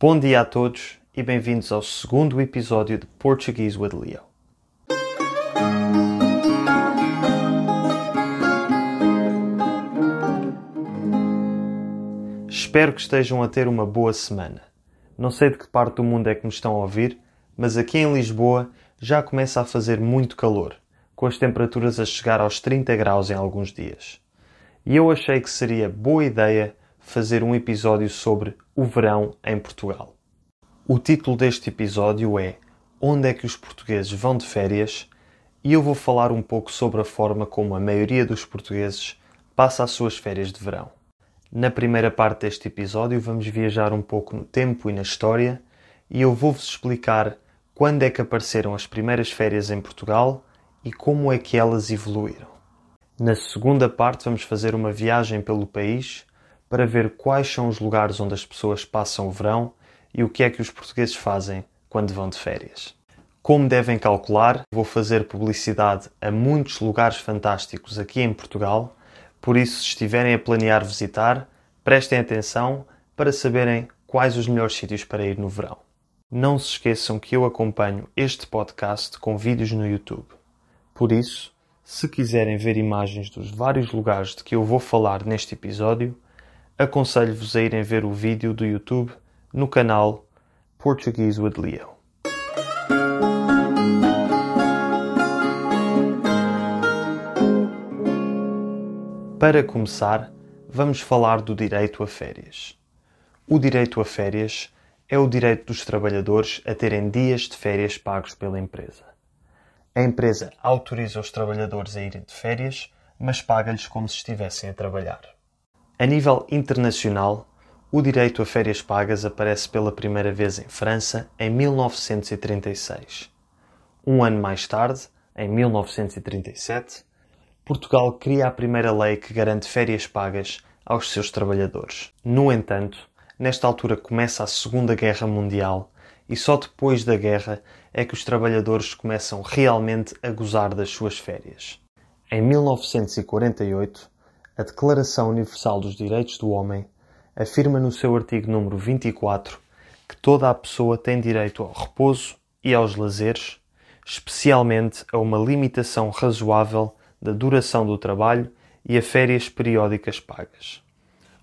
Bom dia a todos e bem-vindos ao segundo episódio de Portuguese with Leo. Espero que estejam a ter uma boa semana. Não sei de que parte do mundo é que me estão a ouvir, mas aqui em Lisboa já começa a fazer muito calor, com as temperaturas a chegar aos 30 graus em alguns dias. E eu achei que seria boa ideia fazer um episódio sobre o verão em Portugal. O título deste episódio é Onde é que os portugueses vão de férias? E eu vou falar um pouco sobre a forma como a maioria dos portugueses passa as suas férias de verão. Na primeira parte deste episódio, vamos viajar um pouco no tempo e na história e eu vou-vos explicar quando é que apareceram as primeiras férias em Portugal e como é que elas evoluíram. Na segunda parte, vamos fazer uma viagem pelo país para ver quais são os lugares onde as pessoas passam o verão e o que é que os portugueses fazem quando vão de férias. Como devem calcular, vou fazer publicidade a muitos lugares fantásticos aqui em Portugal por isso, se estiverem a planear visitar, prestem atenção para saberem quais os melhores sítios para ir no verão. Não se esqueçam que eu acompanho este podcast com vídeos no YouTube. Por isso, se quiserem ver imagens dos vários lugares de que eu vou falar neste episódio, aconselho-vos a irem ver o vídeo do YouTube no canal Portuguese with Leo. Para começar, vamos falar do direito a férias. O direito a férias é o direito dos trabalhadores a terem dias de férias pagos pela empresa. A empresa autoriza os trabalhadores a irem de férias, mas paga-lhes como se estivessem a trabalhar. A nível internacional, o direito a férias pagas aparece pela primeira vez em França em 1936. Um ano mais tarde, em 1937, Portugal cria a primeira lei que garante férias pagas aos seus trabalhadores. No entanto, nesta altura começa a Segunda Guerra Mundial e só depois da guerra é que os trabalhadores começam realmente a gozar das suas férias. Em 1948, a Declaração Universal dos Direitos do Homem afirma no seu artigo número 24 que toda a pessoa tem direito ao repouso e aos lazeres, especialmente a uma limitação razoável da duração do trabalho e a férias periódicas pagas.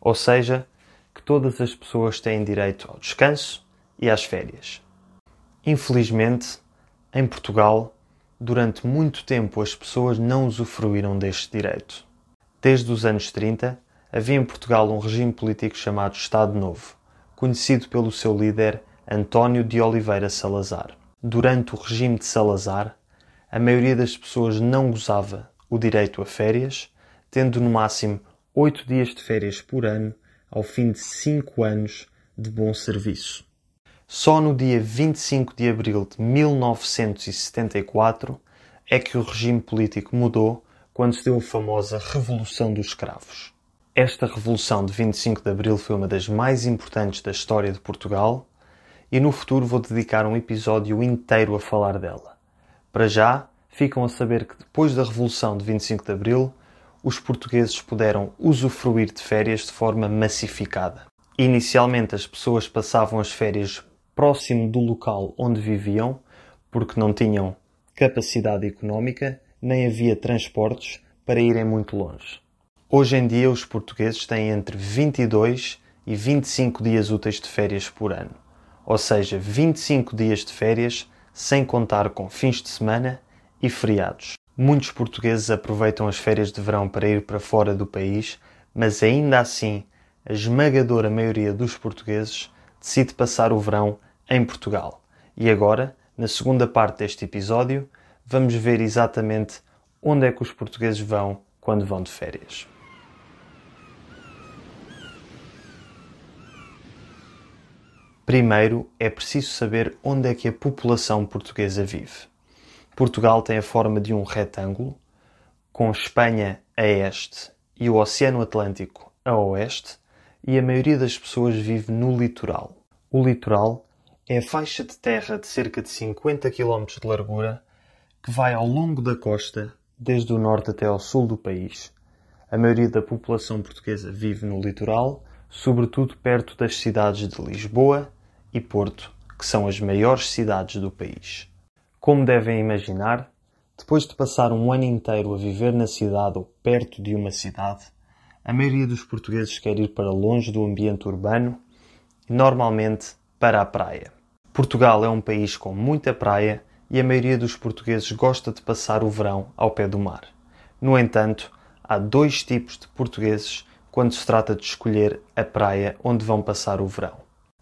Ou seja, que todas as pessoas têm direito ao descanso e às férias. Infelizmente, em Portugal, durante muito tempo as pessoas não usufruíram deste direito. Desde os anos 30, havia em Portugal um regime político chamado Estado Novo, conhecido pelo seu líder António de Oliveira Salazar. Durante o regime de Salazar, a maioria das pessoas não gozava o direito a férias, tendo no máximo oito dias de férias por ano ao fim de cinco anos de bom serviço. Só no dia 25 de abril de 1974 é que o regime político mudou quando se deu a famosa Revolução dos Escravos. Esta revolução de 25 de abril foi uma das mais importantes da história de Portugal e no futuro vou dedicar um episódio inteiro a falar dela. Para já, ficam a saber que depois da Revolução de 25 de Abril, os portugueses puderam usufruir de férias de forma massificada. Inicialmente, as pessoas passavam as férias próximo do local onde viviam, porque não tinham capacidade económica, nem havia transportes para irem muito longe. Hoje em dia, os portugueses têm entre 22 e 25 dias úteis de férias por ano, ou seja, 25 dias de férias sem contar com fins de semana e feriados. Muitos portugueses aproveitam as férias de verão para ir para fora do país, mas ainda assim, a esmagadora maioria dos portugueses decide passar o verão em Portugal. E agora, na segunda parte deste episódio, vamos ver exatamente onde é que os portugueses vão quando vão de férias. Primeiro é preciso saber onde é que a população portuguesa vive. Portugal tem a forma de um retângulo, com Espanha a este e o Oceano Atlântico a oeste, e a maioria das pessoas vive no litoral. O litoral é a faixa de terra de cerca de 50 km de largura que vai ao longo da costa, desde o norte até ao sul do país. A maioria da população portuguesa vive no litoral, sobretudo perto das cidades de Lisboa e Porto, que são as maiores cidades do país. Como devem imaginar, depois de passar um ano inteiro a viver na cidade ou perto de uma cidade, a maioria dos portugueses quer ir para longe do ambiente urbano e normalmente para a praia. Portugal é um país com muita praia e a maioria dos portugueses gosta de passar o verão ao pé do mar. No entanto, há dois tipos de portugueses quando se trata de escolher a praia onde vão passar o verão.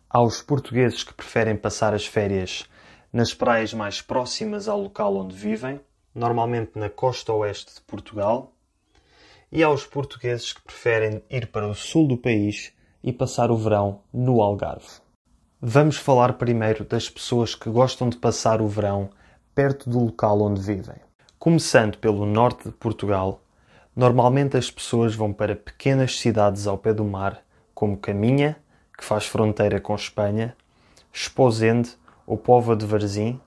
Há os portugueses que preferem passar as férias nas praias mais próximas ao local onde vivem, normalmente na costa oeste de Portugal, e há os portugueses que preferem ir para o sul do país e passar o verão no Algarve. Vamos falar primeiro das pessoas que gostam de passar o verão perto do local onde vivem. Começando pelo norte de Portugal, normalmente as pessoas vão para pequenas cidades ao pé do mar, como Caminha, que faz fronteira com Espanha, Esposende ou Póvoa de Varzim,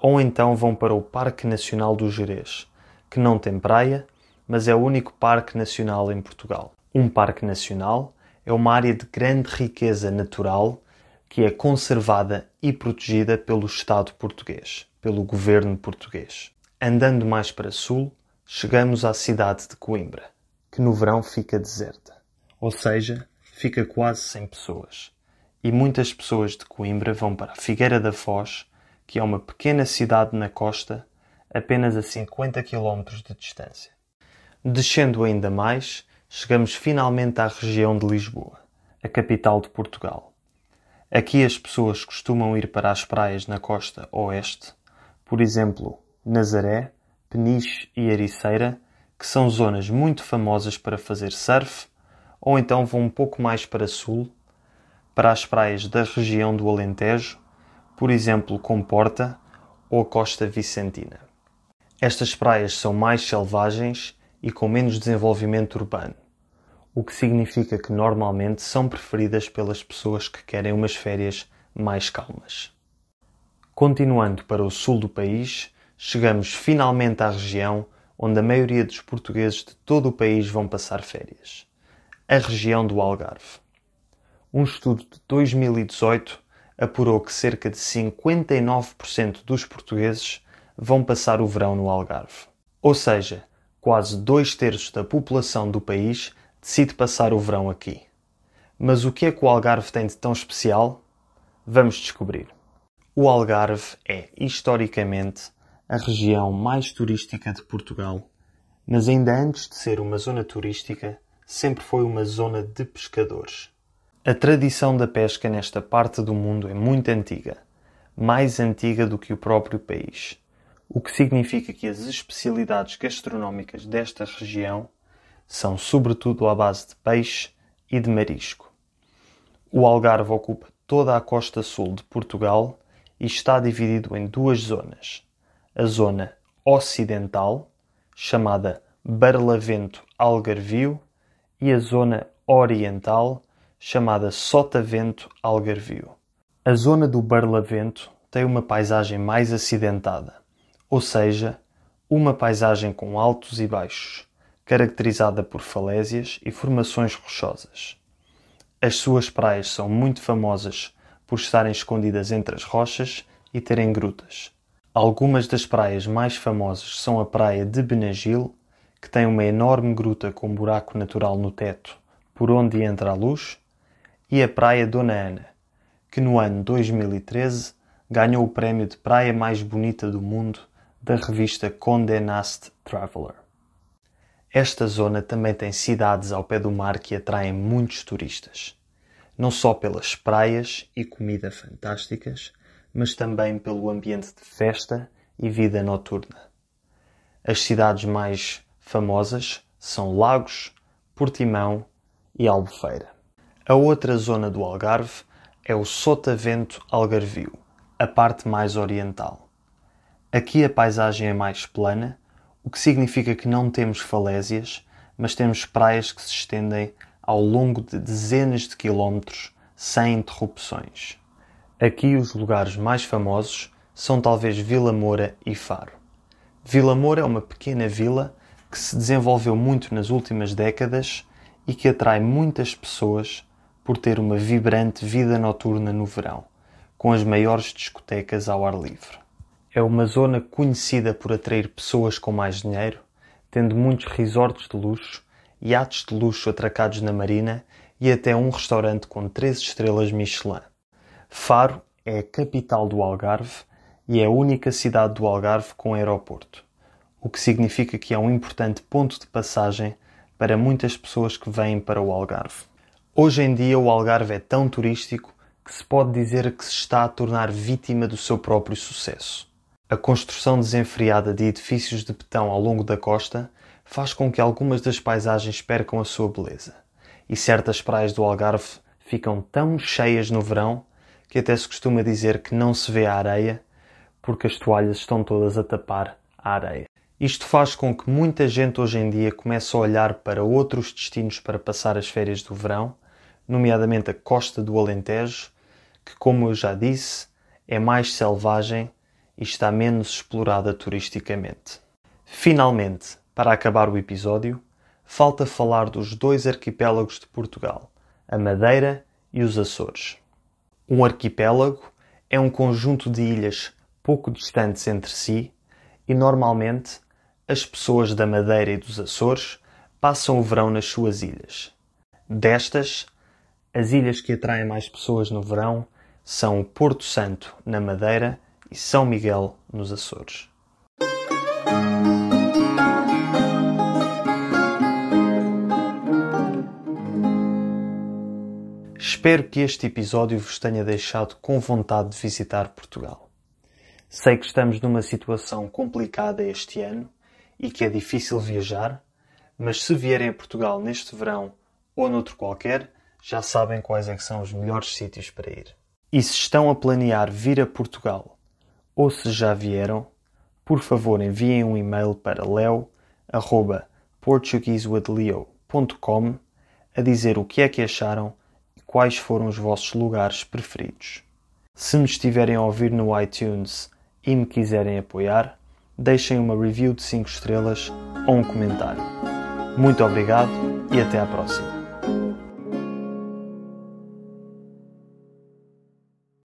ou então vão para o Parque Nacional do Jerez, que não tem praia, mas é o único parque nacional em Portugal. Um parque nacional é uma área de grande riqueza natural que é conservada e protegida pelo Estado português, pelo governo português. Andando mais para sul, chegamos à cidade de Coimbra, que no verão fica deserta, ou seja, fica quase sem pessoas. E muitas pessoas de Coimbra vão para a Figueira da Foz, que é uma pequena cidade na costa, apenas a 50 km de distância. Descendo ainda mais, chegamos finalmente à região de Lisboa, a capital de Portugal. Aqui as pessoas costumam ir para as praias na costa oeste, por exemplo, Nazaré, Peniche e Ericeira, que são zonas muito famosas para fazer surf, ou então vão um pouco mais para sul, para as praias da região do Alentejo, por exemplo, Comporta ou Costa Vicentina. Estas praias são mais selvagens e com menos desenvolvimento urbano o que significa que normalmente são preferidas pelas pessoas que querem umas férias mais calmas. Continuando para o sul do país, chegamos finalmente à região onde a maioria dos portugueses de todo o país vão passar férias a região do Algarve. Um estudo de 2018 apurou que cerca de 59% dos portugueses vão passar o verão no Algarve. Ou seja, quase dois terços da população do país decide passar o verão aqui. Mas o que é que o Algarve tem de tão especial? Vamos descobrir. O Algarve é, historicamente, a região mais turística de Portugal, mas ainda antes de ser uma zona turística, sempre foi uma zona de pescadores. A tradição da pesca nesta parte do mundo é muito antiga, mais antiga do que o próprio país, o que significa que as especialidades gastronómicas desta região são sobretudo à base de peixe e de marisco. O Algarve ocupa toda a costa sul de Portugal e está dividido em duas zonas. A zona ocidental, chamada Barlavento Algarvio, e a zona oriental, chamada Sotavento Algarvio. A zona do Barlavento tem uma paisagem mais acidentada, ou seja, uma paisagem com altos e baixos, caracterizada por falésias e formações rochosas. As suas praias são muito famosas por estarem escondidas entre as rochas e terem grutas. Algumas das praias mais famosas são a praia de Benagil, que tem uma enorme gruta com buraco natural no teto por onde entra a luz, e a praia Dona Ana, que no ano 2013 ganhou o prémio de praia mais bonita do mundo da revista Condé Nast Traveler. Esta zona também tem cidades ao pé do mar que atraem muitos turistas, não só pelas praias e comida fantásticas, mas também pelo ambiente de festa e vida noturna. As cidades mais famosas são Lagos, Portimão e Albufeira. A outra zona do Algarve é o Sotavento Algarvio, a parte mais oriental. Aqui a paisagem é mais plana o que significa que não temos falésias, mas temos praias que se estendem ao longo de dezenas de quilómetros sem interrupções. Aqui os lugares mais famosos são talvez Vila Moura e Faro. Vila Moura é uma pequena vila que se desenvolveu muito nas últimas décadas e que atrai muitas pessoas por ter uma vibrante vida noturna no verão, com as maiores discotecas ao ar livre. É uma zona conhecida por atrair pessoas com mais dinheiro, tendo muitos resorts de luxo, iates de luxo atracados na marina e até um restaurante com 13 estrelas Michelin. Faro é a capital do Algarve e é a única cidade do Algarve com aeroporto, o que significa que é um importante ponto de passagem para muitas pessoas que vêm para o Algarve. Hoje em dia o Algarve é tão turístico que se pode dizer que se está a tornar vítima do seu próprio sucesso. A construção desenfreada de edifícios de betão ao longo da costa faz com que algumas das paisagens percam a sua beleza, e certas praias do Algarve ficam tão cheias no verão que até se costuma dizer que não se vê a areia porque as toalhas estão todas a tapar a areia. Isto faz com que muita gente hoje em dia comece a olhar para outros destinos para passar as férias do verão, nomeadamente a costa do Alentejo, que, como eu já disse, é mais selvagem e está menos explorada turisticamente. Finalmente, para acabar o episódio, falta falar dos dois arquipélagos de Portugal, a Madeira e os Açores. Um arquipélago é um conjunto de ilhas pouco distantes entre si e normalmente as pessoas da Madeira e dos Açores passam o verão nas suas ilhas. Destas, as ilhas que atraem mais pessoas no verão são Porto Santo, na Madeira, e São Miguel, nos Açores. Espero que este episódio vos tenha deixado com vontade de visitar Portugal. Sei que estamos numa situação complicada este ano e que é difícil viajar, mas se vierem a Portugal neste verão ou noutro qualquer, já sabem quais é são os melhores sítios para ir. E se estão a planear vir a Portugal ou se já vieram, por favor enviem um e-mail para leo@portuguesewithleo.com a dizer o que é que acharam quais foram os vossos lugares preferidos. Se me estiverem a ouvir no iTunes e me quiserem apoiar, deixem uma review de 5 estrelas ou um comentário. Muito obrigado e até à próxima.